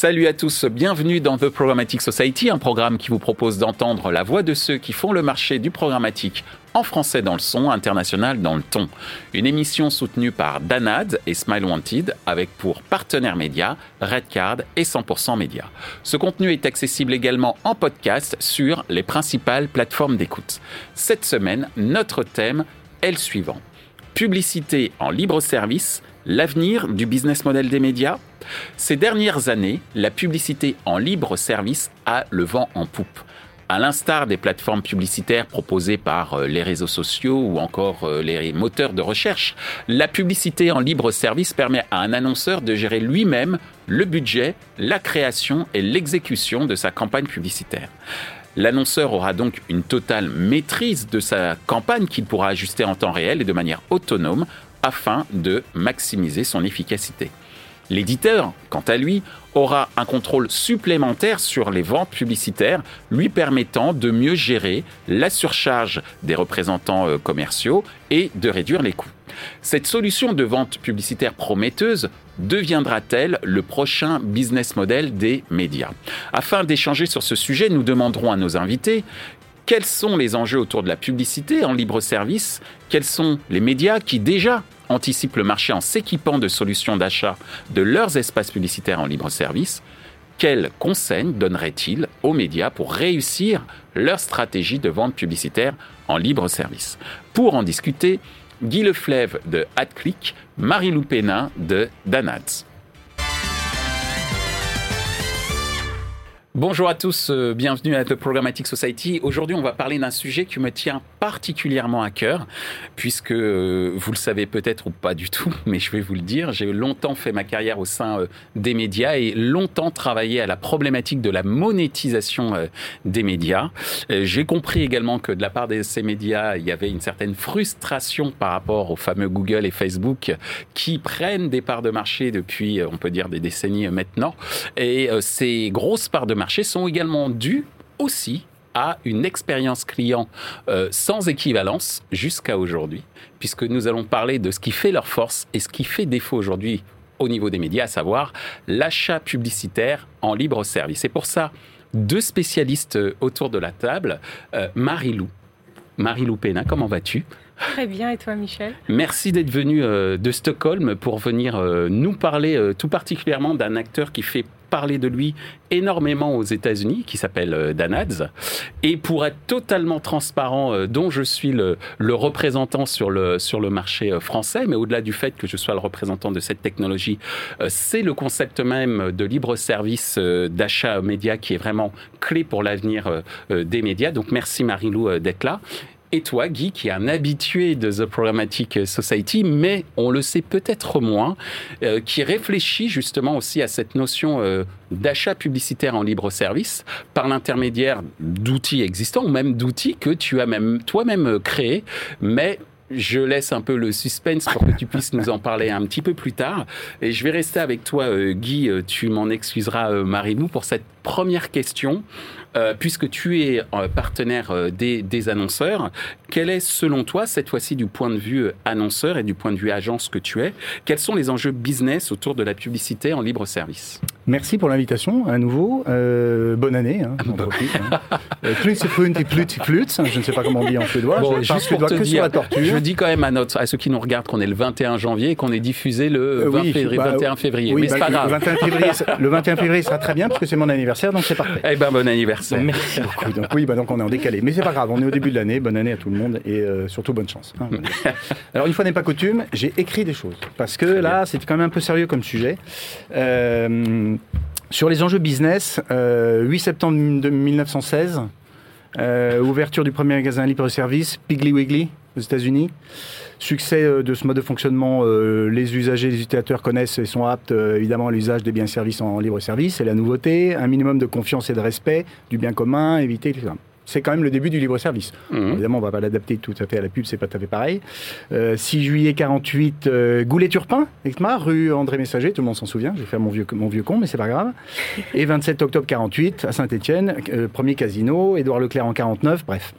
Salut à tous, bienvenue dans The Programmatic Society, un programme qui vous propose d'entendre la voix de ceux qui font le marché du programmatique en français dans le son, international dans le ton. Une émission soutenue par Danad et Smile Wanted avec pour partenaires médias Redcard et 100% Média. Ce contenu est accessible également en podcast sur les principales plateformes d'écoute. Cette semaine, notre thème est le suivant. Publicité en libre service, l'avenir du business model des médias Ces dernières années, la publicité en libre service a le vent en poupe. À l'instar des plateformes publicitaires proposées par euh, les réseaux sociaux ou encore euh, les moteurs de recherche, la publicité en libre service permet à un annonceur de gérer lui-même le budget, la création et l'exécution de sa campagne publicitaire. L'annonceur aura donc une totale maîtrise de sa campagne qu'il pourra ajuster en temps réel et de manière autonome afin de maximiser son efficacité. L'éditeur, quant à lui, aura un contrôle supplémentaire sur les ventes publicitaires, lui permettant de mieux gérer la surcharge des représentants euh, commerciaux et de réduire les coûts. Cette solution de vente publicitaire prometteuse deviendra-t-elle le prochain business model des médias? Afin d'échanger sur ce sujet, nous demanderons à nos invités quels sont les enjeux autour de la publicité en libre service? Quels sont les médias qui déjà anticipent le marché en s'équipant de solutions d'achat de leurs espaces publicitaires en libre service? Quels conseils donneraient-ils aux médias pour réussir leur stratégie de vente publicitaire en libre service? Pour en discuter, Guy Leflève de AdClick, Marie-Lou Pénin de Danads. Bonjour à tous, euh, bienvenue à The Programmatic Society. Aujourd'hui, on va parler d'un sujet qui me tient particulièrement à cœur, puisque euh, vous le savez peut-être ou pas du tout, mais je vais vous le dire, j'ai longtemps fait ma carrière au sein euh, des médias et longtemps travaillé à la problématique de la monétisation des médias. J'ai compris également que de la part de ces médias, il y avait une certaine frustration par rapport aux fameux Google et Facebook qui prennent des parts de marché depuis, on peut dire, des décennies maintenant. Et ces grosses parts de marché sont également dus aussi une expérience client euh, sans équivalence jusqu'à aujourd'hui, puisque nous allons parler de ce qui fait leur force et ce qui fait défaut aujourd'hui au niveau des médias, à savoir l'achat publicitaire en libre service. Et pour ça, deux spécialistes autour de la table, euh, Marie-Lou. Marie-Lou Pénin, comment vas-tu? Très bien, et toi Michel? Merci d'être venu de Stockholm pour venir nous parler tout particulièrement d'un acteur qui fait parler de lui énormément aux États-Unis, qui s'appelle euh, Danads. Et pour être totalement transparent, euh, dont je suis le, représentant sur le, sur le marché euh, français, mais au-delà du fait que je sois le représentant de cette technologie, c'est le concept même de libre service d'achat média qui est vraiment clé pour l'avenir des médias. Donc merci Marilou d'être là et toi, Guy, qui est un habitué de The Programmatic Society, mais on le sait peut-être moins, euh, qui réfléchit justement aussi à cette notion euh, d'achat publicitaire en libre service par l'intermédiaire d'outils existants ou même d'outils que tu as même toi-même créés, mais je laisse un peu le suspense pour que tu puisses nous en parler un petit peu plus tard. Et je vais rester avec toi, euh, Guy. Tu m'en excuseras, Marie-Lou, pour cette première question. Euh, puisque tu es euh, partenaire euh, des, annonceurs, quel est selon toi, cette fois-ci du point de vue annonceur et du point de vue agence que tu es, quels sont les enjeux business autour de la publicité en libre service? Merci pour l'invitation à nouveau. bonne année. Hein, plus plus plus, je ne sais pas comment on dit en suédois. Bon, je juste pour te dire, je dis quand même à, notre, à ceux qui nous regardent qu'on est le 21 janvier et qu'on est diffusé le 21 bah, février. mais c'est bah, pas grave. Le 21 février, le 21 février sera très bien parce que c'est mon anniversaire, donc c'est parfait. Eh ben, bon anniversaire. Merci beaucoup. Donc, oui, bah, donc on est en décalé. Mais c'est pas grave, on est au début de l'année. Bonne année à tout le monde et euh, surtout bonne chance. Hein, Alors, une fois n'est pas coutume, j'ai écrit des choses. Parce que là, c'est quand même un peu sérieux comme sujet. Euh, sur les enjeux business, 8 euh, septembre 1916, ouverture du premier magasin libre-service, Piggly Wiggly, aux États-Unis. Succès euh, de ce mode de fonctionnement, euh, les usagers, les utilisateurs connaissent et sont aptes euh, évidemment à l'usage des biens et services en libre service. C'est la nouveauté, un minimum de confiance et de respect du bien commun, éviter c'est quand même le début du libre service. Mmh. Évidemment, on va pas l'adapter tout à fait à la pub, c'est pas tout à fait pareil. 6 juillet 48, Goulet-Turpin, rue André Messager, tout le monde s'en souvient, je vais faire mon vieux, mon vieux con, mais c'est pas grave. Et 27 octobre 48, à Saint-Etienne, premier casino, Édouard Leclerc en 49, bref.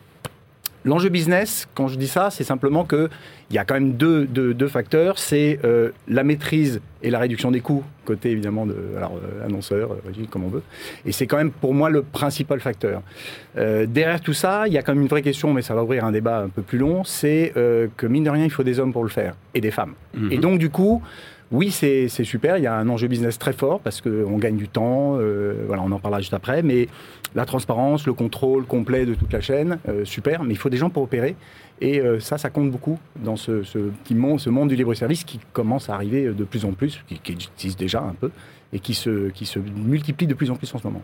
L'enjeu business, quand je dis ça, c'est simplement que il y a quand même deux, deux, facteurs. C'est euh, la maîtrise et la réduction des coûts, côté évidemment de alors, euh, annonceur, euh, comme on veut. Et c'est quand même pour moi le principal facteur. derrière tout ça, il y a quand même une vraie question, mais ça va ouvrir un débat un peu plus long. C'est que mine de rien, il faut des hommes pour le faire et des femmes. Mhm. Et donc du coup, oui, c'est super. Il y a un enjeu business très fort parce qu'on gagne du temps. voilà, on en parlera juste après. Mais la transparence, le contrôle complet de toute la chaîne, super. Mais il faut des gens pour opérer. Et euh, ça, ça compte beaucoup dans ce, petit monde, ce monde du libre-service qui commence à arriver de plus en plus, qui, qui existe déjà un peu, et qui se, qui se multiplie de plus en plus en ce moment.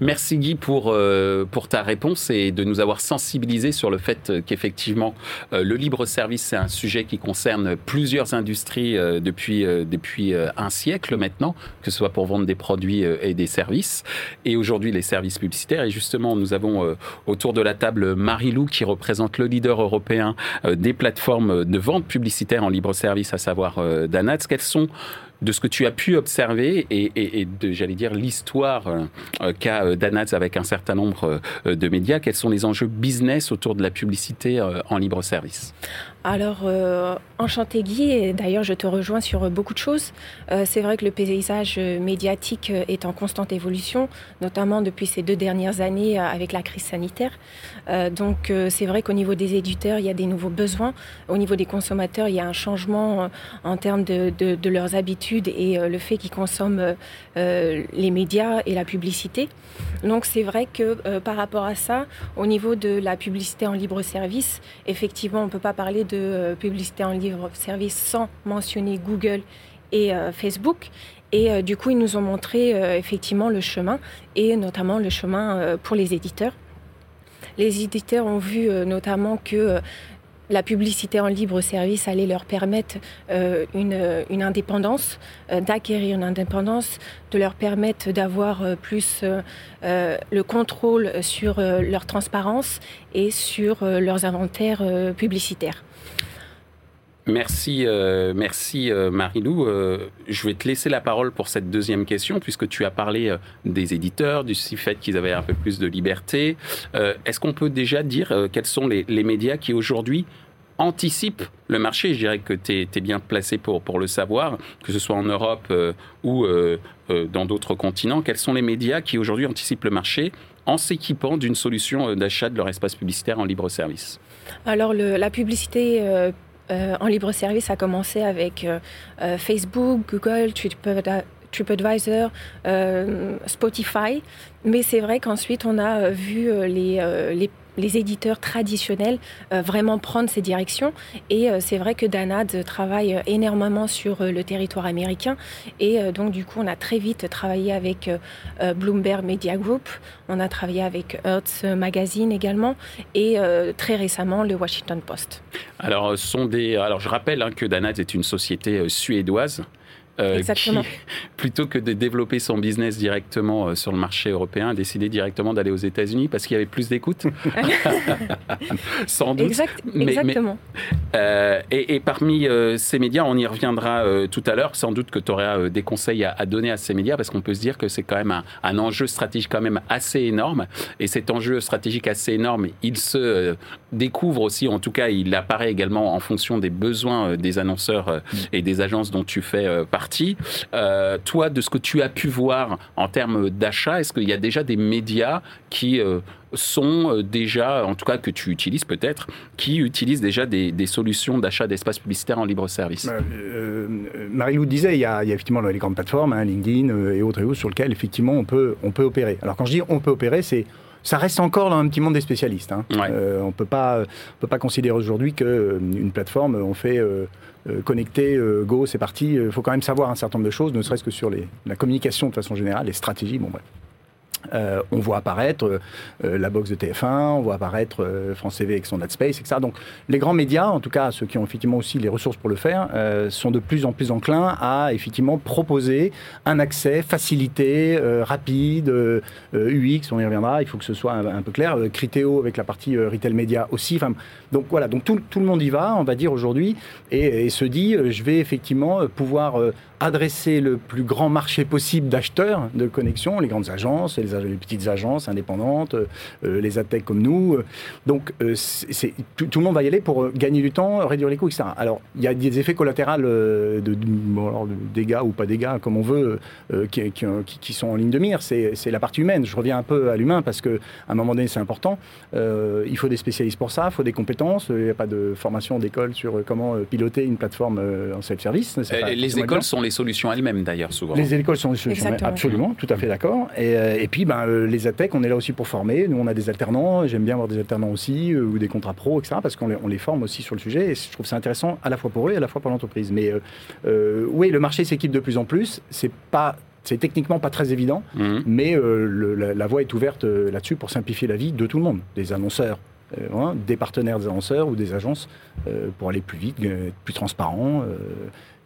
Merci Guy pour, euh, pour ta réponse et de nous avoir sensibilisés sur le fait qu'effectivement euh, le libre service c'est un sujet qui concerne plusieurs industries euh, depuis, depuis un siècle maintenant, que ce soit pour vendre des produits et des services. Et aujourd'hui les services publicitaires. Et justement nous avons autour de la table Marie-Lou qui représente le leader européen des plateformes de vente publicitaire en libre service, à savoir Danats. Quels sont de ce que tu as pu observer et, de, j'allais dire, l'histoire euh, qu'a euh, Danaz avec un certain nombre euh, de médias, quels sont les enjeux business autour de la publicité en libre service? Alors, euh, enchanté Guy, d'ailleurs je te rejoins sur beaucoup de choses. Euh, c'est vrai que le paysage médiatique est en constante évolution, notamment depuis ces deux dernières années euh, avec la crise sanitaire. donc c'est vrai qu'au niveau des éditeurs, il y a des nouveaux besoins. Au niveau des consommateurs, il y a un changement en termes de, de leurs habitudes et le fait qu'ils consomment les médias et la publicité. Donc c'est vrai que par rapport à ça, au niveau de la publicité en libre service, effectivement, on ne peut pas parler de de euh, publicité en livre-service sans mentionner Google et euh, Facebook. Et euh, du coup, ils nous ont montré effectivement le chemin, et notamment le chemin pour les éditeurs. Les éditeurs ont vu notamment que la publicité en libre service allait leur permettre une, indépendance, d'acquérir une indépendance, de leur permettre d'avoir plus le contrôle sur leur transparence et sur leurs inventaires publicitaires. Merci, merci Marilou. je vais te laisser la parole pour cette deuxième question, puisque tu as parlé des éditeurs, du fait qu'ils avaient un peu plus de liberté. Est-ce qu'on peut déjà dire quels sont les, médias qui aujourd'hui anticipe le marché? Je dirais que tu es, bien placé pour, le savoir, que ce soit en Europe euh, ou euh, euh, dans d'autres continents. Quels sont les médias qui aujourd'hui anticipent le marché en s'équipant d'une solution d'achat de leur espace publicitaire en libre service? Alors la publicité en libre service a commencé avec Facebook, Google, TripAdvisor, Spotify. Mais c'est vrai qu'ensuite, on a vu les les éditeurs traditionnels euh, vraiment prendre ces directions. Et euh, c'est vrai que Danad travaille énormément sur euh, le territoire américain. Et donc, du coup, on a très vite travaillé avec Bloomberg Media Group, on a travaillé avec Hertz Magazine également, et très récemment, le Washington Post. Alors, sont des... Alors je rappelle hein, que Danad est une société suédoise. Euh, Exactement. plutôt que de développer son business directement euh, sur le marché européen, a décidé directement d'aller aux États-Unis parce qu'il y avait plus d'écoute. Sans doute. exactement. Euh, et, parmi ces médias, on y reviendra tout à l'heure. Sans doute que tu aurais des conseils à, donner à ces médias parce qu'on peut se dire que c'est quand même un, enjeu stratégique quand même assez énorme. Et cet enjeu stratégique assez énorme, il se découvre aussi, en tout cas, il apparaît également en fonction des besoins des annonceurs et des agences dont tu fais partie euh, toi, de ce que tu as pu voir en termes d'achat, est-ce qu'il y a déjà des médias qui euh, sont euh, déjà, en tout cas que tu utilises peut-être, qui utilisent déjà des, solutions d'achat d'espace publicitaire en libre service? Bah, Marie-Lou disait, il y, a, effectivement les grandes plateformes, hein, LinkedIn et autres et autres, sur lesquelles effectivement on peut, on peut opérer. Alors quand je dis on peut opérer, c'est ça reste encore dans un petit monde des spécialistes. Hein. on ne peut pas considérer aujourd'hui qu'une plateforme, on fait euh, connecté, euh, go, c'est parti. Il faut quand même savoir un certain nombre de choses, ne serait-ce que sur les, la communication de façon générale, les stratégies. Bon, bref. Euh, on voit apparaître euh, euh, la box de TF1, on voit apparaître France TV avec son AdSpace, etc. Donc les grands médias, en tout cas ceux qui ont effectivement aussi les ressources pour le faire, sont de plus en plus enclins à effectivement proposer un accès facilité, rapide, UX, on y reviendra, il faut que ce soit un, peu clair, Criteo avec la partie retail média aussi. Donc voilà, donc tout, le monde y va, on va dire aujourd'hui, et, et se dit, je vais effectivement pouvoir adresser le plus grand marché possible d'acheteurs de connexion, les grandes agences, les, les petites agences indépendantes, les ATEC comme nous. Donc, c'est, tout, le monde va y aller pour gagner du temps, réduire les coûts, etc. Alors, il y a des effets collatéraux de, de, dégâts ou pas dégâts, comme on veut, qui, qui, qui, sont en ligne de mire. C'est, la partie humaine. Je reviens un peu à l'humain parce qu'à un moment donné, c'est important. il faut des spécialistes pour ça, il faut des compétences. Il n'y a pas de formation d'école sur comment piloter une plateforme en self-service. les écoles sont les solutions elles-mêmes d'ailleurs souvent. Les écoles sont les solutions absolument, tout à fait d'accord. Et, et, puis ben, les ATEC, on est là aussi pour former. Nous, on a des alternants. J'aime bien avoir des alternants aussi ou des contrats pro, etc. Parce qu'on les, on les forme aussi sur le sujet. Et je trouve ça intéressant à la fois pour eux et à la fois pour l'entreprise. Mais oui, le marché s'équipe de plus en plus. C'est pas c'est techniquement pas très évident, mhm. mais la, la, voie est ouverte là-dessus pour simplifier la vie de tout le monde, des annonceurs, euh, hein, des partenaires des annonceurs ou des agences euh, pour aller plus vite, euh, plus transparent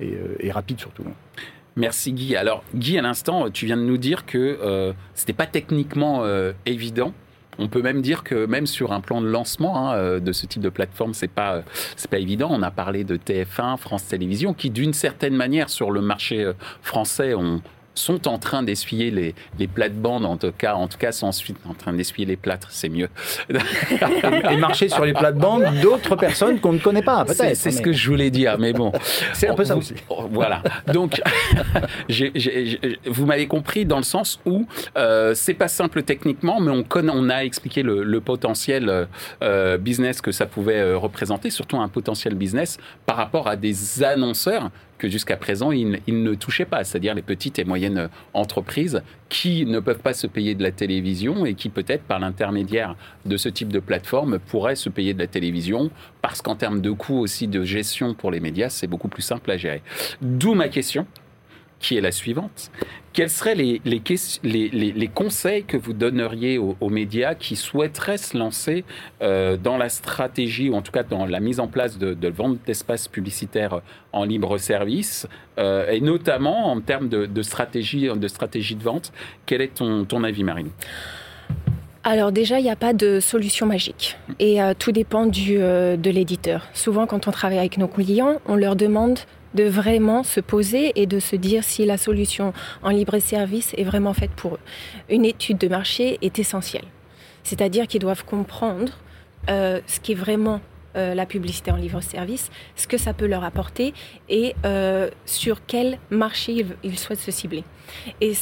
et, rapide surtout. Merci Guy. Alors Guy, à l'instant, tu viens de nous dire que ce n'était pas techniquement évident. On peut même dire que même sur un plan de lancement hein, de ce type de plateforme, c'est pas pas évident. On a parlé de TF1, France Télévisions, qui d'une certaine manière sur le marché français ont sont en train d'essuyer les, les plates-bandes, en tout cas, en tout cas, sont ensuite en train d'essuyer les plâtres, c'est mieux. et marcher sur les plates-bandes d'autres personnes qu'on ne connaît pas, C'est ce que je voulais dire, mais bon. C'est un peu ça aussi. Voilà. Donc, vous m'avez compris dans le sens où euh, c'est pas simple techniquement, mais on, connaît, on a expliqué le, potentiel euh, business que ça pouvait euh, représenter, surtout un potentiel business par rapport à des annonceurs que jusqu'à présent, ils, ne touchaient pas, c'est-à-dire les petites et moyennes entreprises qui ne peuvent pas se payer de la télévision et qui peut-être par l'intermédiaire de ce type de plateforme pourraient se payer de la télévision parce qu'en termes de coûts aussi de gestion pour les médias, c'est beaucoup plus simple à gérer. D'où ma question qui est la suivante. Quels seraient les, les, conseils que vous donneriez aux, médias qui souhaiteraient se lancer euh, dans la stratégie, ou en tout cas dans la mise en place de, de vente d'espaces publicitaires en libre service, euh, et notamment en termes de, stratégie, de stratégie de vente? Quel est ton, ton avis, Marine? Alors déjà, il n'y a pas de solution magique et euh, tout dépend du, de l'éditeur. Souvent, quand on travaille avec nos clients, on leur demande de vraiment se poser et de se dire si la solution en libre service est vraiment faite pour eux. Une étude de marché est essentielle. C'est-à-dire qu'ils doivent comprendre euh, ce qui est vraiment euh, la publicité en libre service, ce que ça peut leur apporter et euh, sur quel marché ils, souhaitent se cibler. Et,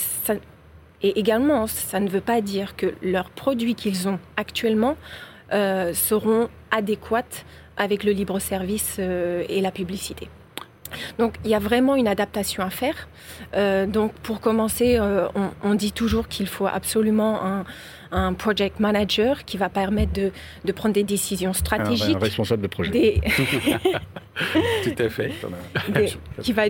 et également, ça ne veut pas dire que leurs produits qu'ils ont actuellement seront adéquats avec le libre service et la publicité. Donc il y a vraiment une adaptation à faire. Euh, donc pour commencer, euh, on, dit toujours qu'il faut absolument un, project manager qui va permettre de, prendre des décisions stratégiques. Un, responsable de projet. Tout à fait. qui va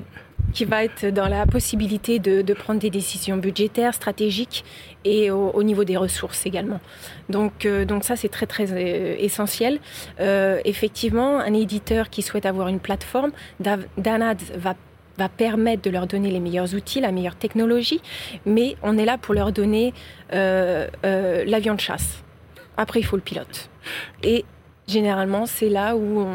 qui va être dans la possibilité de, prendre des décisions budgétaires, stratégiques et au, niveau des ressources également. Donc, euh, donc ça, c'est très, très euh, essentiel. Euh, effectivement, un éditeur qui souhaite avoir une plateforme, Danad va va permettre de leur donner les meilleurs outils, la meilleure technologie, mais on est là pour leur donner l'avion de chasse. Après, il faut le pilote. Et généralement, c'est là où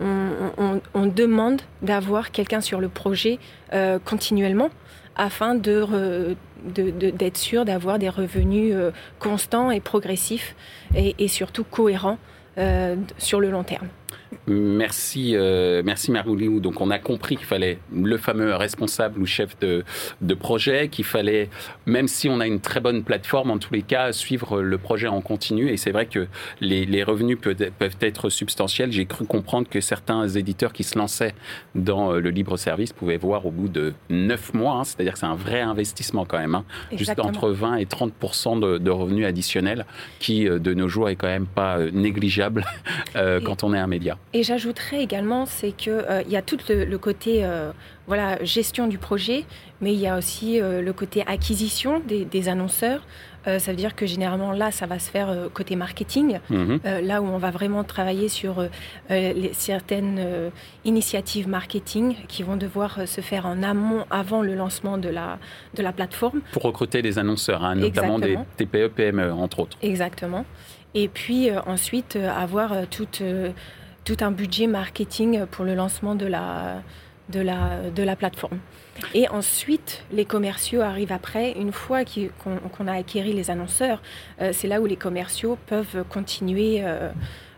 on, demande d'avoir quelqu'un sur le projet euh, continuellement afin de, d'être sûr d'avoir des revenus euh, constants et progressifs et, surtout cohérents euh, sur le long terme. Merci, euh, merci Maroulou. Donc on a compris qu'il fallait le fameux responsable ou chef de, de projet, qu'il fallait, même si on a une très bonne plateforme, en tous les cas, suivre le projet en continu. Et c'est vrai que les, les revenus peuvent, peuvent, être substantiels. J'ai cru comprendre que certains éditeurs qui se lançaient dans euh, le libre service pouvaient voir au bout de 9 mois, hein, c'est-à-dire que c'est un vrai investissement quand même, hein, entre 20 et 30 de, de, revenus additionnels, qui euh, de nos jours est quand même pas négligeable quand on est un média. Et j'ajouterais également, c'est qu'il euh, y a tout le, côté euh, voilà, gestion du projet, mais il y a aussi euh, le côté acquisition des, annonceurs. ça veut dire que généralement là, ça va se faire côté marketing, mhm. là où on va vraiment travailler sur les, certaines initiatives marketing qui vont devoir se faire en amont avant le lancement de la, de la plateforme. Pour recruter des annonceurs, hein, notamment des TPE, PME, entre autres. Exactement. Et puis ensuite, avoir toute tout un budget marketing pour le lancement de la, de la, de la plateforme. Et ensuite, les commerciaux arrivent après, une fois qu'on a acquéri les annonceurs, c'est là où les commerciaux peuvent continuer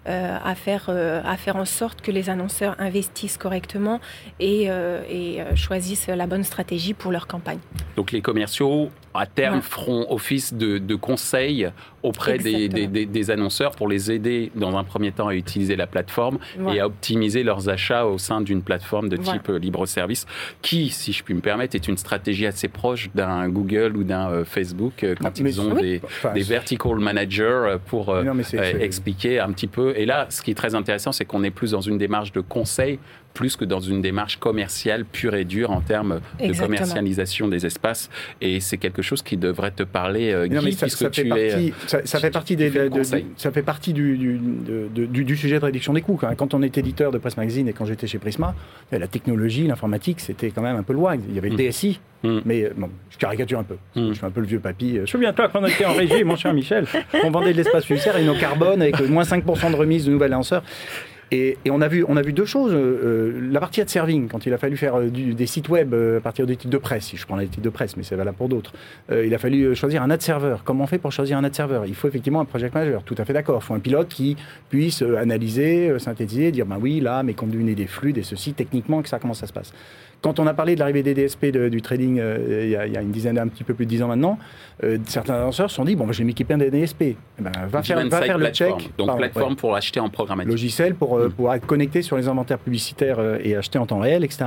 euh, à, faire, euh, à faire en sorte que les annonceurs investissent correctement et, euh, et choisissent la bonne stratégie pour leur campagne. Donc les commerciaux, à terme, feront office de, de conseil auprès des, des, annonceurs pour les aider, dans un premier temps, à utiliser la plateforme et à optimiser leurs achats au sein d'une plateforme de type libre-service, qui, si je puis me permettre, est une stratégie assez proche d'un Google ou d'un Facebook quand ils ont des, vertical managers pour expliquer un petit peu. Et là, ce qui est très intéressant, c'est qu'on est plus dans une démarche de conseil plus que dans une démarche commerciale pure et dure en termes de commercialisation des espaces. Et c'est quelque chose qui devrait te parler, euh, Guy, ça, puisque tu fait es... Ça, fait partie des, ça fait partie du, du, du, sujet de réduction des coûts. Quand on est éditeur de Presse Magazine et quand j'étais chez Prisma, la technologie, l'informatique, c'était quand même un peu loin. Il y avait le mm. DSI, mm. mais euh, bon, je caricature un peu. Mm. Je suis un peu le vieux papy. Souviens-toi quand on était en régie, mon cher Michel, on vendait de l'espace publicitaire et nos carbone avec moins 5% de remise de nouvelles lanceurs. Et, on, a vu, on a vu deux choses. Euh, euh, la partie ad serving, quand il a fallu faire euh, des sites web à partir des titres de presse, si je prends les titres de presse, mais c'est valable pour d'autres, il a fallu choisir un ad serveur. Comment on fait pour choisir un ad serveur? Il faut effectivement un project manager, tout à fait d'accord. Il faut un pilote qui puisse analyser, synthétiser, dire ben oui, là, mais combiner des flux, des ceci, techniquement, que ça, comment ça se passe? Quand on a parlé de l'arrivée des DSP du trading il, y a, une dizaine, un petit peu plus de dix ans maintenant, certains annonceurs se sont dit bon, ben, je vais m'équiper un DSP. Eh ben, va faire, le check. Donc plateforme pour acheter en programmatique. Logiciel pour euh, pour être connecté sur les inventaires publicitaires euh, et acheter en temps réel, etc.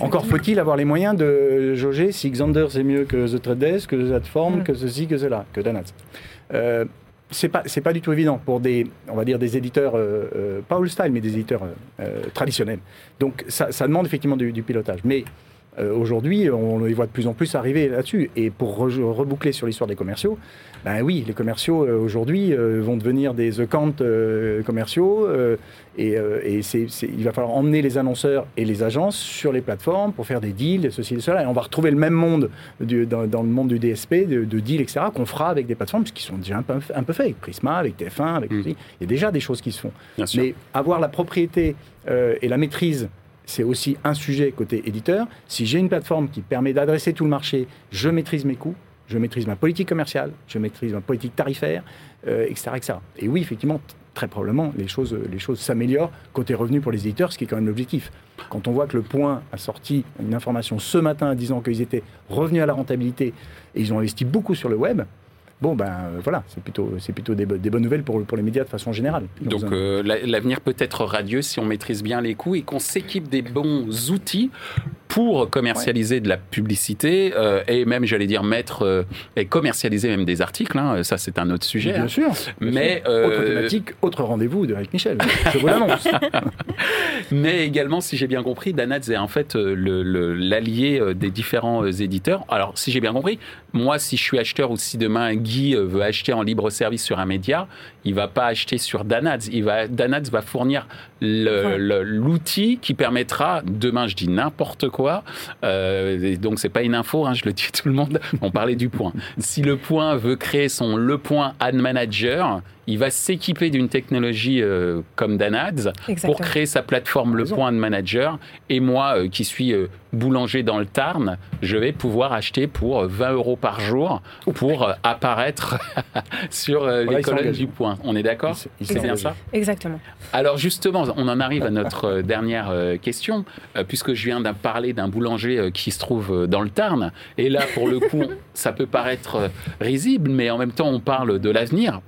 Encore faut-il avoir les moyens de jauger si Xander c'est mieux que The Trade Desk, que The Platform, mm. que ceci, que cela, que Danaz. Euh, c'est pas c'est pas du tout évident pour des on va dire des éditeurs euh, pas old style mais des éditeurs traditionnels. Donc ça, ça demande effectivement du, du pilotage. Mais euh, aujourd'hui, on les voit de plus en plus arriver là-dessus. Et pour reboucler sur l'histoire des commerciaux, ben oui, les commerciaux euh, aujourd'hui euh, vont devenir des accounts commerciaux et, il va falloir emmener les annonceurs et les agences sur les plateformes pour faire des deals, ceci et cela. Et on va retrouver le même monde dans, le monde du DSP, de, deals, etc., qu'on fera avec des plateformes qui sont déjà un peu, un peu faits, avec Prisma, avec TF1, avec mmh. Il y a déjà des choses qui se font. Mais avoir la propriété et la maîtrise c'est aussi un sujet côté éditeur. Si j'ai une plateforme qui permet d'adresser tout le marché, je maîtrise mes coûts, je maîtrise ma politique commerciale, je maîtrise ma politique tarifaire, etc., euh, etc. Et oui, effectivement, très probablement, les choses, les choses s'améliorent côté revenu pour les éditeurs, ce qui est quand même l'objectif. Quand on voit que le Point a sorti une information ce matin disant qu'ils étaient revenus à la rentabilité et ils ont investi beaucoup sur le web, bon, ben euh, voilà, c'est plutôt, c'est plutôt des, bonnes nouvelles pour, pour les médias de façon générale. Donc euh, l'avenir peut être radieux si on maîtrise bien les coûts et qu'on s'équipe des bons outils pour commercialiser de la publicité euh, et même, j'allais dire, mettre et commercialiser même des articles. Hein, ça, c'est un autre sujet. Bien hein. sûr. Mais autre thématique, autre rendez-vous d'Eric Michel. Je vous l'annonce. Mais également, si j'ai bien compris, Danaz est en fait l'allié des différents éditeurs. Alors, si j'ai bien compris, moi, si je suis acheteur ou si demain Guy euh, veut acheter en libre service sur un média, il va pas acheter sur Danads. Il va, Danads va fournir l'outil qui permettra, demain je dis n'importe quoi, euh, donc c'est pas une info, hein, je le dis à tout le monde, on parlait du point. Si le point veut créer son Le Point Ad Manager, il va s'équiper d'une technologie euh, comme Danads pour créer sa plateforme Le Point Manager. Et moi, euh, qui suis euh, boulanger dans le Tarn, je vais pouvoir acheter pour 20 euros par jour pour apparaître sur les colonnes du Point. On est d'accord C'est bien ça Exactement. Alors justement, on en arrive à notre dernière question, puisque je viens de parler d'un boulanger qui se trouve dans le Tarn. Et là, pour le coup, ça peut paraître risible, mais en même temps, on parle de l'avenir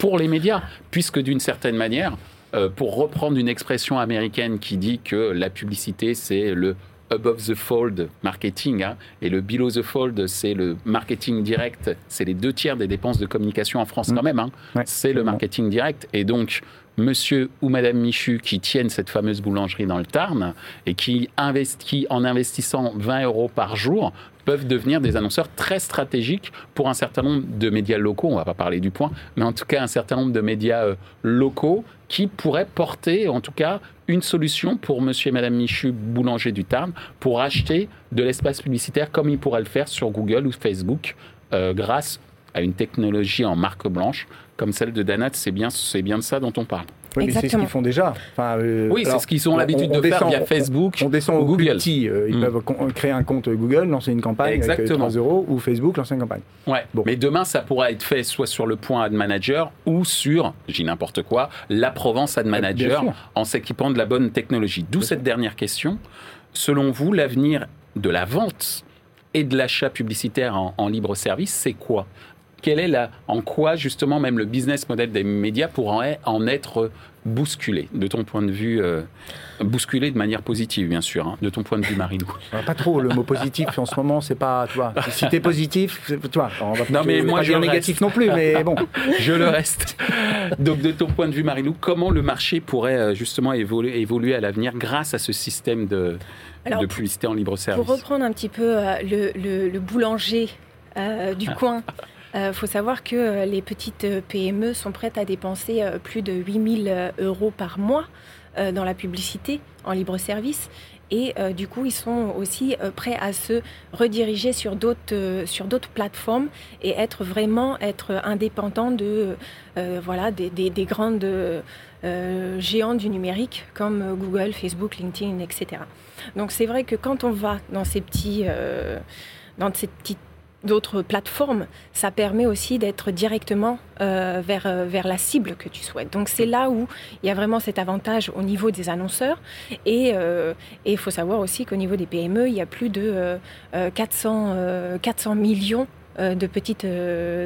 pour les médias, puisque d'une certaine manière, euh, pour reprendre une expression américaine qui dit que la publicité, c'est le above the fold marketing hein, et le below the fold, c'est le marketing direct. C'est les deux tiers des dépenses de communication en France quand mmh. même. Hein. c'est le marketing direct. Et donc, monsieur ou madame Michu qui tiennent cette fameuse boulangerie dans le Tarn et qui en investissant 20 euros par jour peuvent devenir des annonceurs très stratégiques pour un certain nombre de médias locaux. On ne va pas parler du point, mais en tout cas un certain nombre de médias euh, locaux qui pourraient porter, en tout cas, une solution pour monsieur et madame Michu, boulanger du Tarn, pour acheter de l'espace publicitaire comme ils pourraient le faire sur Google ou Facebook euh, grâce à une technologie en marque blanche comme celle de Danat. C'est bien, c'est bien de ça dont on parle. Oui, c'est ce qu'ils font déjà. Enfin, oui, c'est ce qu'ils ont l'habitude de faire via Facebook on, descend au Google. Petit, ils mm. peuvent créer un compte Google, lancer une campagne Exactement. avec 3 euros, ou Facebook, lancer une campagne. Ouais. Bon. Mais demain, ça pourra être fait soit sur le point Ad Manager ou sur, j'ai n'importe quoi, la Provence Ad Manager en s'équipant de la bonne technologie. D'où cette dernière question. Selon vous, l'avenir de la vente et de l'achat publicitaire en, libre service, c'est quoi? Quelle est la, en quoi justement même le business model des médias pourrait en être bousculé, de ton point de vue, euh, bousculé de manière positive, bien sûr, hein, de ton point de vue, Marie-Lou Pas trop, le mot positif en ce moment, c'est pas, tu vois, si t'es positif, tu vois, on va non, mais moi, pas je dire négatif non plus, mais bon. je le reste. Donc, de ton point de vue, Marie-Lou, comment le marché pourrait euh, justement évoluer, évoluer à l'avenir grâce à ce système de, de publicité en libre service? Pour reprendre un petit peu euh, le, boulanger euh, du ah. coin, il euh, faut savoir que les petites PME sont prêtes à dépenser plus de 8000 euros par mois dans la publicité en libre service. Et du coup, ils sont aussi prêts à se rediriger sur d'autres sur d'autres plateformes et être vraiment être indépendants de voilà des, des, des grandes géants du numérique comme Google, Facebook, LinkedIn, etc. Donc c'est vrai que quand on va dans ces petits, euh, dans ces petites d'autres plateformes, ça permet aussi d'être directement euh, vers, euh, vers la cible que tu souhaites. Donc c'est là où il y a vraiment cet avantage au niveau des annonceurs. Et il faut savoir aussi qu'au niveau des PME, il y a plus de 400, 400 millions de petites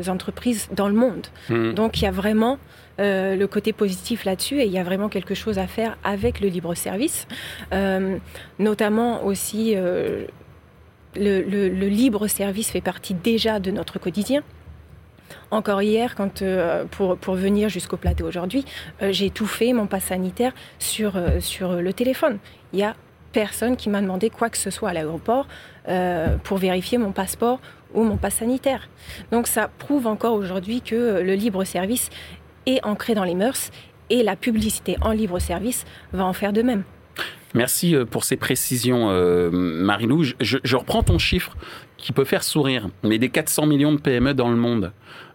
entreprises dans le monde. Mmh. Donc il y a vraiment euh, le côté positif là-dessus et il y a vraiment quelque chose à faire avec le libre service, euh, notamment aussi euh, le, libre service fait partie déjà de notre quotidien. Encore hier, quand, pour, pour venir jusqu'au plateau aujourd'hui, j'ai tout fait, mon pass sanitaire, sur, sur le téléphone. Il y a personne qui m'a demandé quoi que ce soit à l'aéroport pour vérifier mon passeport ou mon pass sanitaire. Donc ça prouve encore aujourd'hui que le libre service est ancré dans les mœurs et la publicité en libre service va en faire de même. Merci euh, pour ces précisions, euh, Marilou. Je, reprends ton chiffre qui peut faire sourire, mais des 400 millions de PME dans le monde.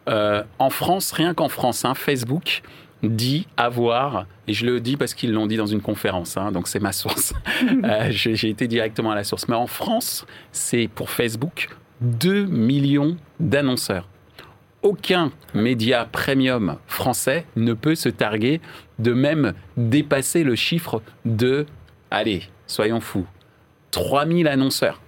Euh, en France, rien qu'en France, hein, Facebook dit avoir, et je le dis parce qu'ils l'ont dit dans une conférence, hein, donc c'est ma source, j'ai été directement à la source, mais en France, c'est pour Facebook 2 millions d'annonceurs aucun média premium français ne peut se targuer de même dépasser le chiffre de, allez, soyons fous, 3000 annonceurs.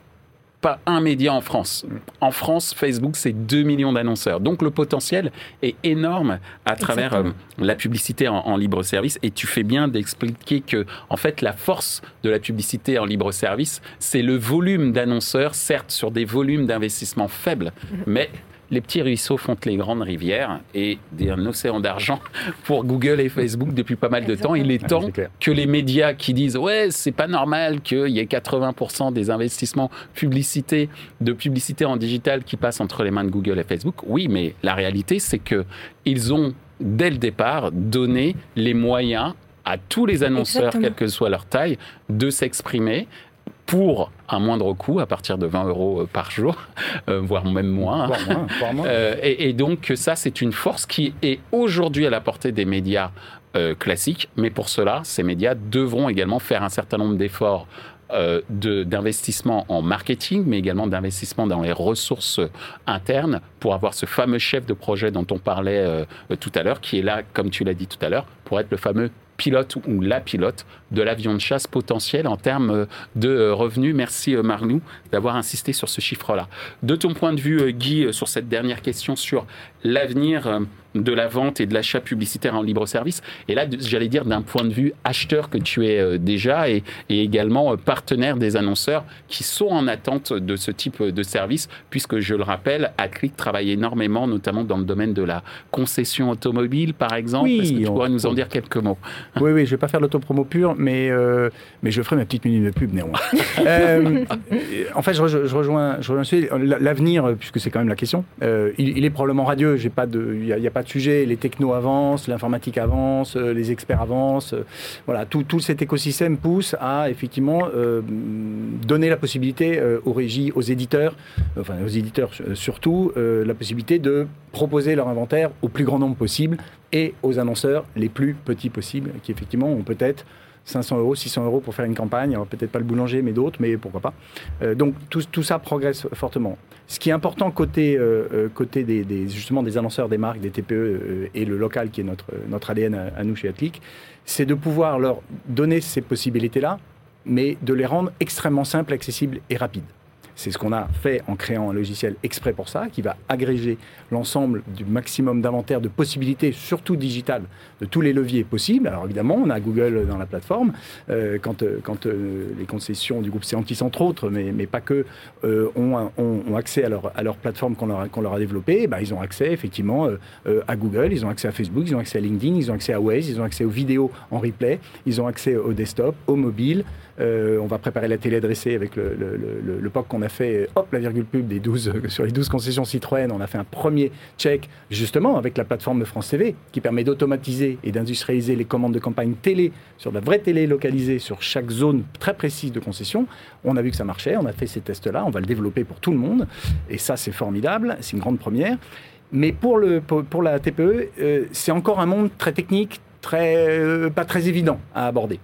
Pas un média en France. En France, Facebook, c'est 2 millions d'annonceurs. Donc le potentiel est énorme à travers euh, la publicité en, libre service. Et tu fais bien d'expliquer que, en fait, la force de la publicité en libre service, c'est le volume d'annonceurs, certes sur des volumes d'investissement faibles, mm-hmm. mais les petits ruisseaux font les grandes rivières et un océan d'argent pour Google et Facebook depuis pas mal de temps. Il est temps que les médias qui disent ouais c'est pas normal qu'il y ait 80% des investissements publicité de publicité en digital qui passent entre les mains de Google et Facebook. Oui, mais la réalité c'est que ils ont dès le départ donné les moyens à tous les annonceurs, quelle que soit leur taille, de s'exprimer pour un moindre coût, à partir de 20 euros euh, par jour, euh, voire même moins. Euh, et, donc ça, c'est une force qui est aujourd'hui à la portée des médias classiques, mais pour cela, ces médias devront également faire un certain nombre d'efforts d'investissement en marketing, mais également d'investissement dans les ressources internes pour avoir ce fameux chef de projet dont on parlait tout à l'heure, qui est là, comme tu l'as dit tout à l'heure, pour être le fameux pilote ou la pilote de l'avion de chasse potentiel en termes de euh, revenus. Merci euh, Marlou d'avoir insisté sur ce chiffre-là. De ton point de vue, euh, Guy, sur cette dernière question sur l'avenir de la vente et de l'achat publicitaire en libre service. Et là, j'allais dire d'un point de vue acheteur que tu es euh, déjà et, également euh, partenaire des annonceurs qui sont en attente de ce type de service, puisque je le rappelle, Aclic travaille énormément, notamment dans le domaine de la concession automobile, par exemple. Oui, Est-ce que tu pourrais nous en dire quelques mots? Oui, oui, je ne vais pas faire l'autopromo pur, mais, euh, mais je ferai ma petite minute de pub néanmoins. en fait, je, rejoins, je rejoins l'avenir, puisque c'est quand même la question. il, est probablement radieux, il n'y a, pas de sujet. Les technos avancent, l'informatique avance, les experts avancent. voilà, tout, tout, cet écosystème pousse à effectivement donner la possibilité aux régies, aux éditeurs, enfin aux éditeurs surtout, la possibilité de proposer leur inventaire au plus grand nombre possible et aux annonceurs les plus petits possibles, qui effectivement ont peut-être 500 euros, 600 euros pour faire une campagne, peut-être pas le boulanger, mais d'autres, mais pourquoi pas. Euh, donc tout, ça progresse fortement. Ce qui est important côté, euh, euh, des, justement des annonceurs, des marques, des TPE et le local qui est notre, notre ADN à, nous chez Atlic, c'est de pouvoir leur donner ces possibilités-là, mais de les rendre extrêmement simples, accessibles et rapides. C'est ce qu'on a fait en créant un logiciel exprès pour ça, qui va agréger l'ensemble du maximum d'inventaire de possibilités, surtout digitales, de tous les leviers possibles. Alors évidemment, on a Google dans la plateforme, euh, quand, euh, euh, les concessions du groupe Seantis, entre autres, mais, pas que, ont, accès à leur, plateforme qu'on leur, qu'on leur a développée, bah, ils ont accès effectivement à Google, ils ont accès à Facebook, ils ont accès à LinkedIn, ils ont accès à Waze, ils ont accès aux vidéos en replay, ils ont accès au desktop, au mobile, euh, on va préparer la télé adressée avec le, le, POC qu'on a fait, hop, la virgule pub des 12, sur les 12 concessions Citroën. On a fait un premier check, justement, avec la plateforme de France TV, qui permet d'automatiser et d'industrialiser les commandes de campagne télé sur la vraie télé localisée sur chaque zone très précise de concession. On a vu que ça marchait, on a fait ces tests-là, on va le développer pour tout le monde. Et ça, c'est formidable, c'est une grande première. Mais pour, la TPE, euh, c'est encore un monde très technique, très, euh, pas très évident à aborder.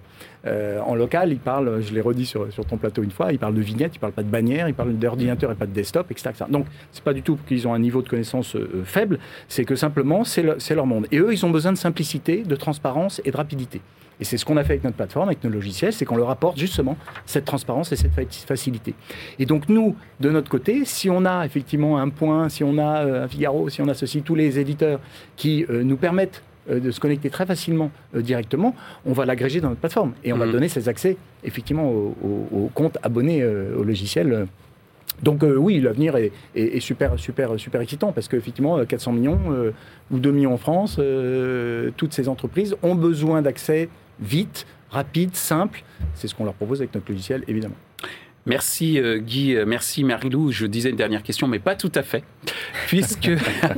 Euh, en local, il parle, je l'ai redit sur, ton plateau une fois, il parle de vignette, il parle pas de bannière, il parle d'ordinateur et pas de desktop, etc. etc. Donc, c'est pas du tout qu'ils ont un niveau de connaissance euh, faible, c'est que simplement, c'est leur monde. Et eux, ils ont besoin de simplicité, de transparence et de rapidité. Et c'est ce qu'on a fait avec notre plateforme, avec nos logiciels, c'est qu'on leur apporte justement cette transparence et cette facilité. Et donc nous, de notre côté, si on a effectivement un point, si on a euh, un Figaro, si on associe tous les éditeurs qui nous permettent euh, de se connecter très facilement euh, directement, on va l'agréger dans notre plateforme et on va mhm. donner ces accès effectivement au, compte abonné euh, au logiciel. Donc oui, l'avenir est, super, super, super excitant parce qu'effectivement, 400 millions ou 2 millions en France, toutes ces entreprises ont besoin d'accès vite, rapide, simple. C'est ce qu'on leur propose avec notre logiciel, évidemment. Merci euh, Guy, euh, merci Marilou. Je disais une dernière question, mais pas tout à fait, puisque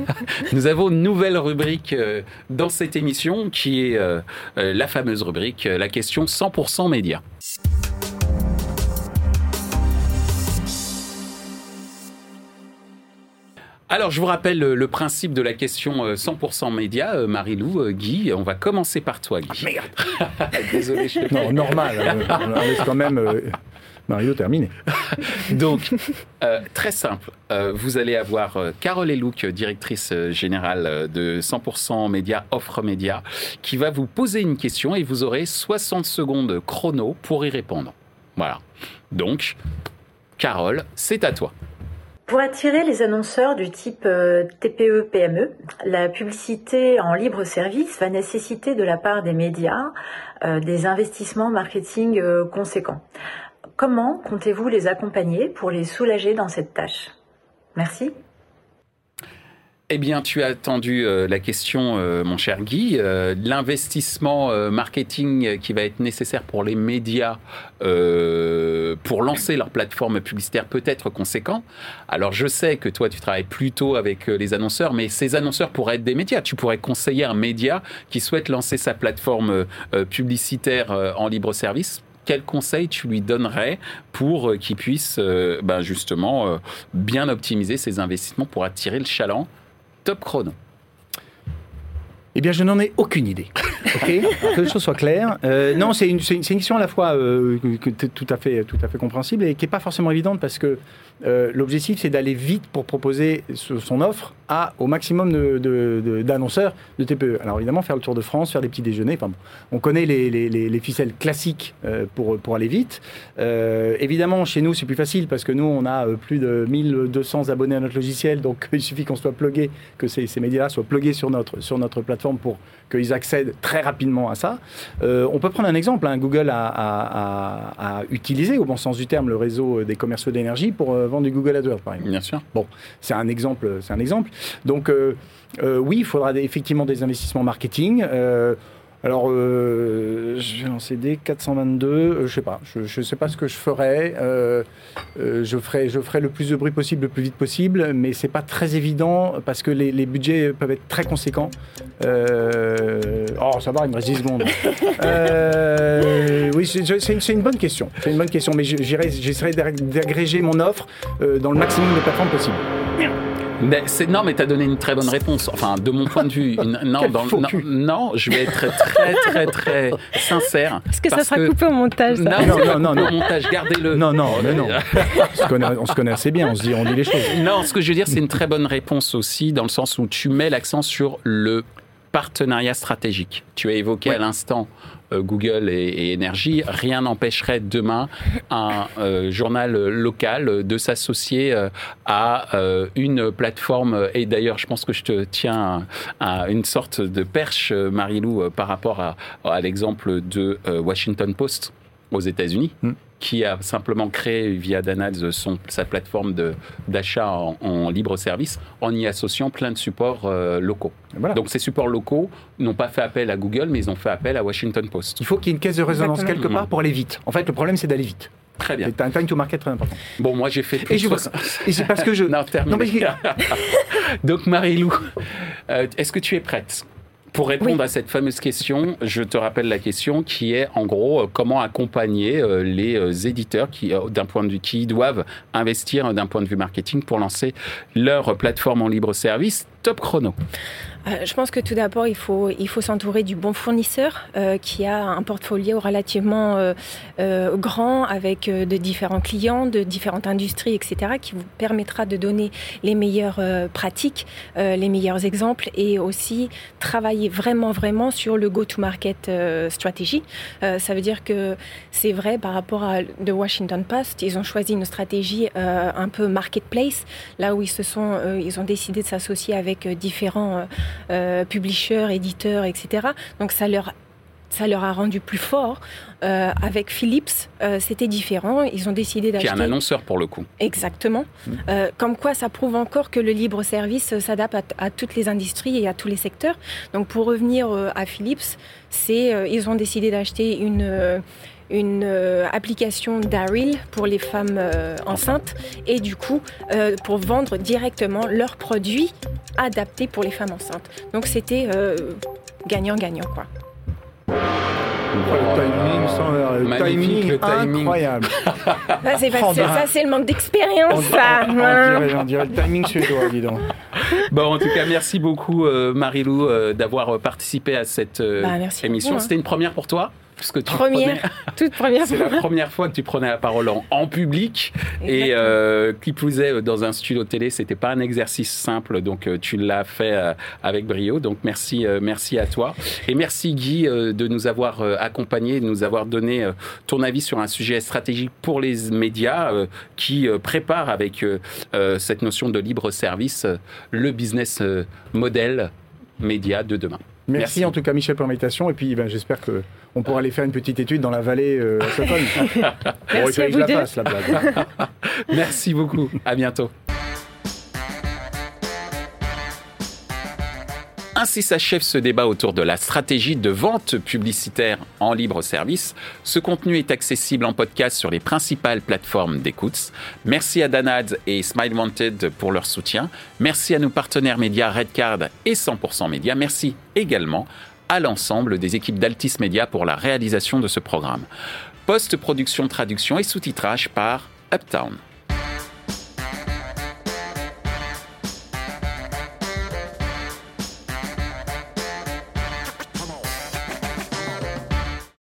nous avons une nouvelle rubrique euh, dans cette émission qui est la fameuse rubrique, la question 100% média. Alors, je vous rappelle le, principe de la question 100% média, Marilou, Guy. On va commencer par toi, Guy. Ah, merde Désolé, je te... Non, normal. on laisse quand même Mario, terminé. Donc, euh, très simple. Euh, vous allez avoir euh, Carole Elouk, directrice générale de 100% Média, Offre Média, qui va vous poser une question et vous aurez 60 secondes chrono pour y répondre. Voilà. Donc, Carole, c'est à toi. Pour attirer les annonceurs du type TPE-PME, la publicité en libre service va nécessiter de la part des médias des investissements marketing conséquents. Comment comptez-vous les accompagner pour les soulager dans cette tâche? Merci. Eh bien, tu as attendu euh, la question, euh, mon cher Guy. Euh, l'investissement marketing qui va être nécessaire pour les médias pour lancer leur plateforme publicitaire peut être conséquent. Alors, je sais que toi, tu travailles plutôt avec les annonceurs, mais ces annonceurs pourraient être des médias. Tu pourrais conseiller un média qui souhaite lancer sa plateforme publicitaire en libre service quel conseil tu lui donnerais pour qu'il puisse ben, justement bien optimiser ses investissements pour attirer le chaland Top chrono. Eh bien, je n'en ai aucune idée. Que les choses soient claires. non, c'est une, une, question à la fois tout à fait, tout à fait compréhensible et qui n'est pas forcément évidente parce que euh, l'objectif, c'est d'aller vite pour proposer son offre à, au maximum d'annonceurs de, TPE. Alors évidemment, faire le tour de France, faire des petits déjeuners. Enfin, on connaît les, ficelles classiques euh, pour, pour aller vite. Euh, évidemment, chez nous, c'est plus facile parce que nous, on a plus de 1200 abonnés à notre logiciel. Donc, il suffit qu'on soit plugué, que ces, ces médias-là soient plugués sur notre, sur notre plateforme pour qu'ils accèdent très rapidement à ça. on peut prendre un exemple. Hein. Google a, a, utilisé, au bon sens du terme, le réseau des commerciaux d'énergie pour vendre du Google AdWords, par exemple. Bien sûr. Bon, c'est un exemple. C'est un exemple. Donc, euh, euh, oui, il faudra effectivement des investissements marketing. Euh, alors, je vais CD 422, euh, je sais pas, je, je sais pas ce que je ferais. Euh, euh, je ferai, je ferai le plus de bruit possible, le plus vite possible, mais c'est pas très évident parce que les, les budgets peuvent être très conséquents. Euh, oh, ça va, il me reste 10 secondes. Euh, oui, c'est une, bonne question. C'est une bonne question, mais j'irai- j'essaierai d'ag- d'agréger mon offre euh, dans le maximum de plateformes possible. Mais c'est- non, mais tu as donné une très bonne réponse. Enfin, de mon point de vue, une- non, dans- non, je vais être très, très, très sincère. Est-ce que ça sera coupé au montage ça Non, Non, non, non, au montage, gardez-le. Non, non, mais non. On se connaît, on se connaît assez bien, on se dit, on dit les choses. Non, ce que je veux dire, c'est une très bonne réponse aussi, dans le sens où tu mets l'accent sur le partenariat stratégique. Tu as évoqué Ouais. à l'instant Google et, Énergie. Rien n'empêcherait demain un euh, journal local de s'associer euh, à euh, une plateforme. Et d'ailleurs, je pense que je te tiens à, une sorte de perche, euh, Marilou, euh, par rapport à, l'exemple de euh, Washington Post aux États-Unis. Mm. Qui a simplement créé via Danads son, sa plateforme de- d'achat en, en libre service en y associant plein de supports euh, locaux. Voilà. Donc ces supports locaux n'ont pas fait appel à Google, mais ils ont fait appel à Washington Post. Il faut qu'il y ait une caisse de résonance Exactement. quelque part pour aller vite. En fait, le problème, c'est d'aller vite. Très bien. C'est un time to market très important. Bon, moi j'ai fait plus Et, je, 60 et c'est parce que je. Non, terminé. Non, Donc Marie-Lou, euh, est-ce que tu es prête? Pour répondre Oui. à cette fameuse question, je te rappelle la question qui est en gros euh, comment accompagner euh, les euh, éditeurs qui, d'un point de vue, qui doivent investir d'un point de vue marketing pour lancer leur plateforme en libre service. Top chrono. Euh, je pense que tout d'abord, il faut, il faut s'entourer du bon fournisseur euh, qui a un portfolio relativement euh, euh, grand avec euh, de différents clients, de différentes industries, etc., qui vous permettra de donner les meilleures pratiques, les meilleurs exemples et aussi travailler vraiment, vraiment sur le go-to-market stratégie. Ça veut dire que c'est vrai par rapport à The Washington Post, ils ont choisi une stratégie un peu marketplace, là où ils se sont, ils ont décidé de s'associer avec différents euh, publishers, éditeurs, etc. Donc ça leur ça leur a rendu plus fort. Euh, avec Philips, euh, c'était différent. Ils ont décidé Qui est d'acheter. un annonceur pour le coup. Exactement. Euh, comme quoi, ça prouve encore que le libre service s'adapte à, à toutes les industries et à tous les secteurs. Donc, pour revenir à Philips, c'est ils ont décidé d'acheter une une euh, application Darryl pour les femmes euh, enceintes et du coup euh, pour vendre directement leurs produits adaptés pour les femmes enceintes. Donc c'était euh, gagnant-gagnant quoi. Le timing, sans- le timing le timing. incroyable. Ça c'est pas- Oh, c'est- ça, c'est le manque d'expérience On, ça. on- on dirait, on dirait le timing suédois, dis donc. Bon, en tout cas, merci beaucoup, euh, Marilou, euh, d'avoir participé à cette euh, Bah, émission. beaucoup, hein. C'était une première pour toi? Puisque tu Première, prenais- toute première C'est la première fois que tu prenais la parole en, en public. Et euh, qui plus est euh, dans un studio télé, c'était pas un exercice simple, donc euh, tu l'as fait avec brio. Donc merci, merci à toi. Et merci Guy de nous avoir accompagnés, de nous avoir donné ton avis sur un sujet stratégique pour les médias qui prépare avec cette notion de libre service le business model média de demain. Merci, Merci. en tout cas Michel pour l'invitation et puis ben, j'espère que on pourra aller faire une petite étude dans la vallée euh, à Stockholm. Merci à vous la la blague. Merci beaucoup, à bientôt. Ainsi s'achève ce débat autour de la stratégie de vente publicitaire en libre service. Ce contenu est accessible en podcast sur les principales plateformes d'écoute. Merci à Danad et Smile Wanted pour leur soutien. Merci à nos partenaires médias Redcard et 100% Média. Merci également à l'ensemble des équipes d'Altis Média pour la réalisation de ce programme. Post-production, traduction et sous-titrage par Uptown.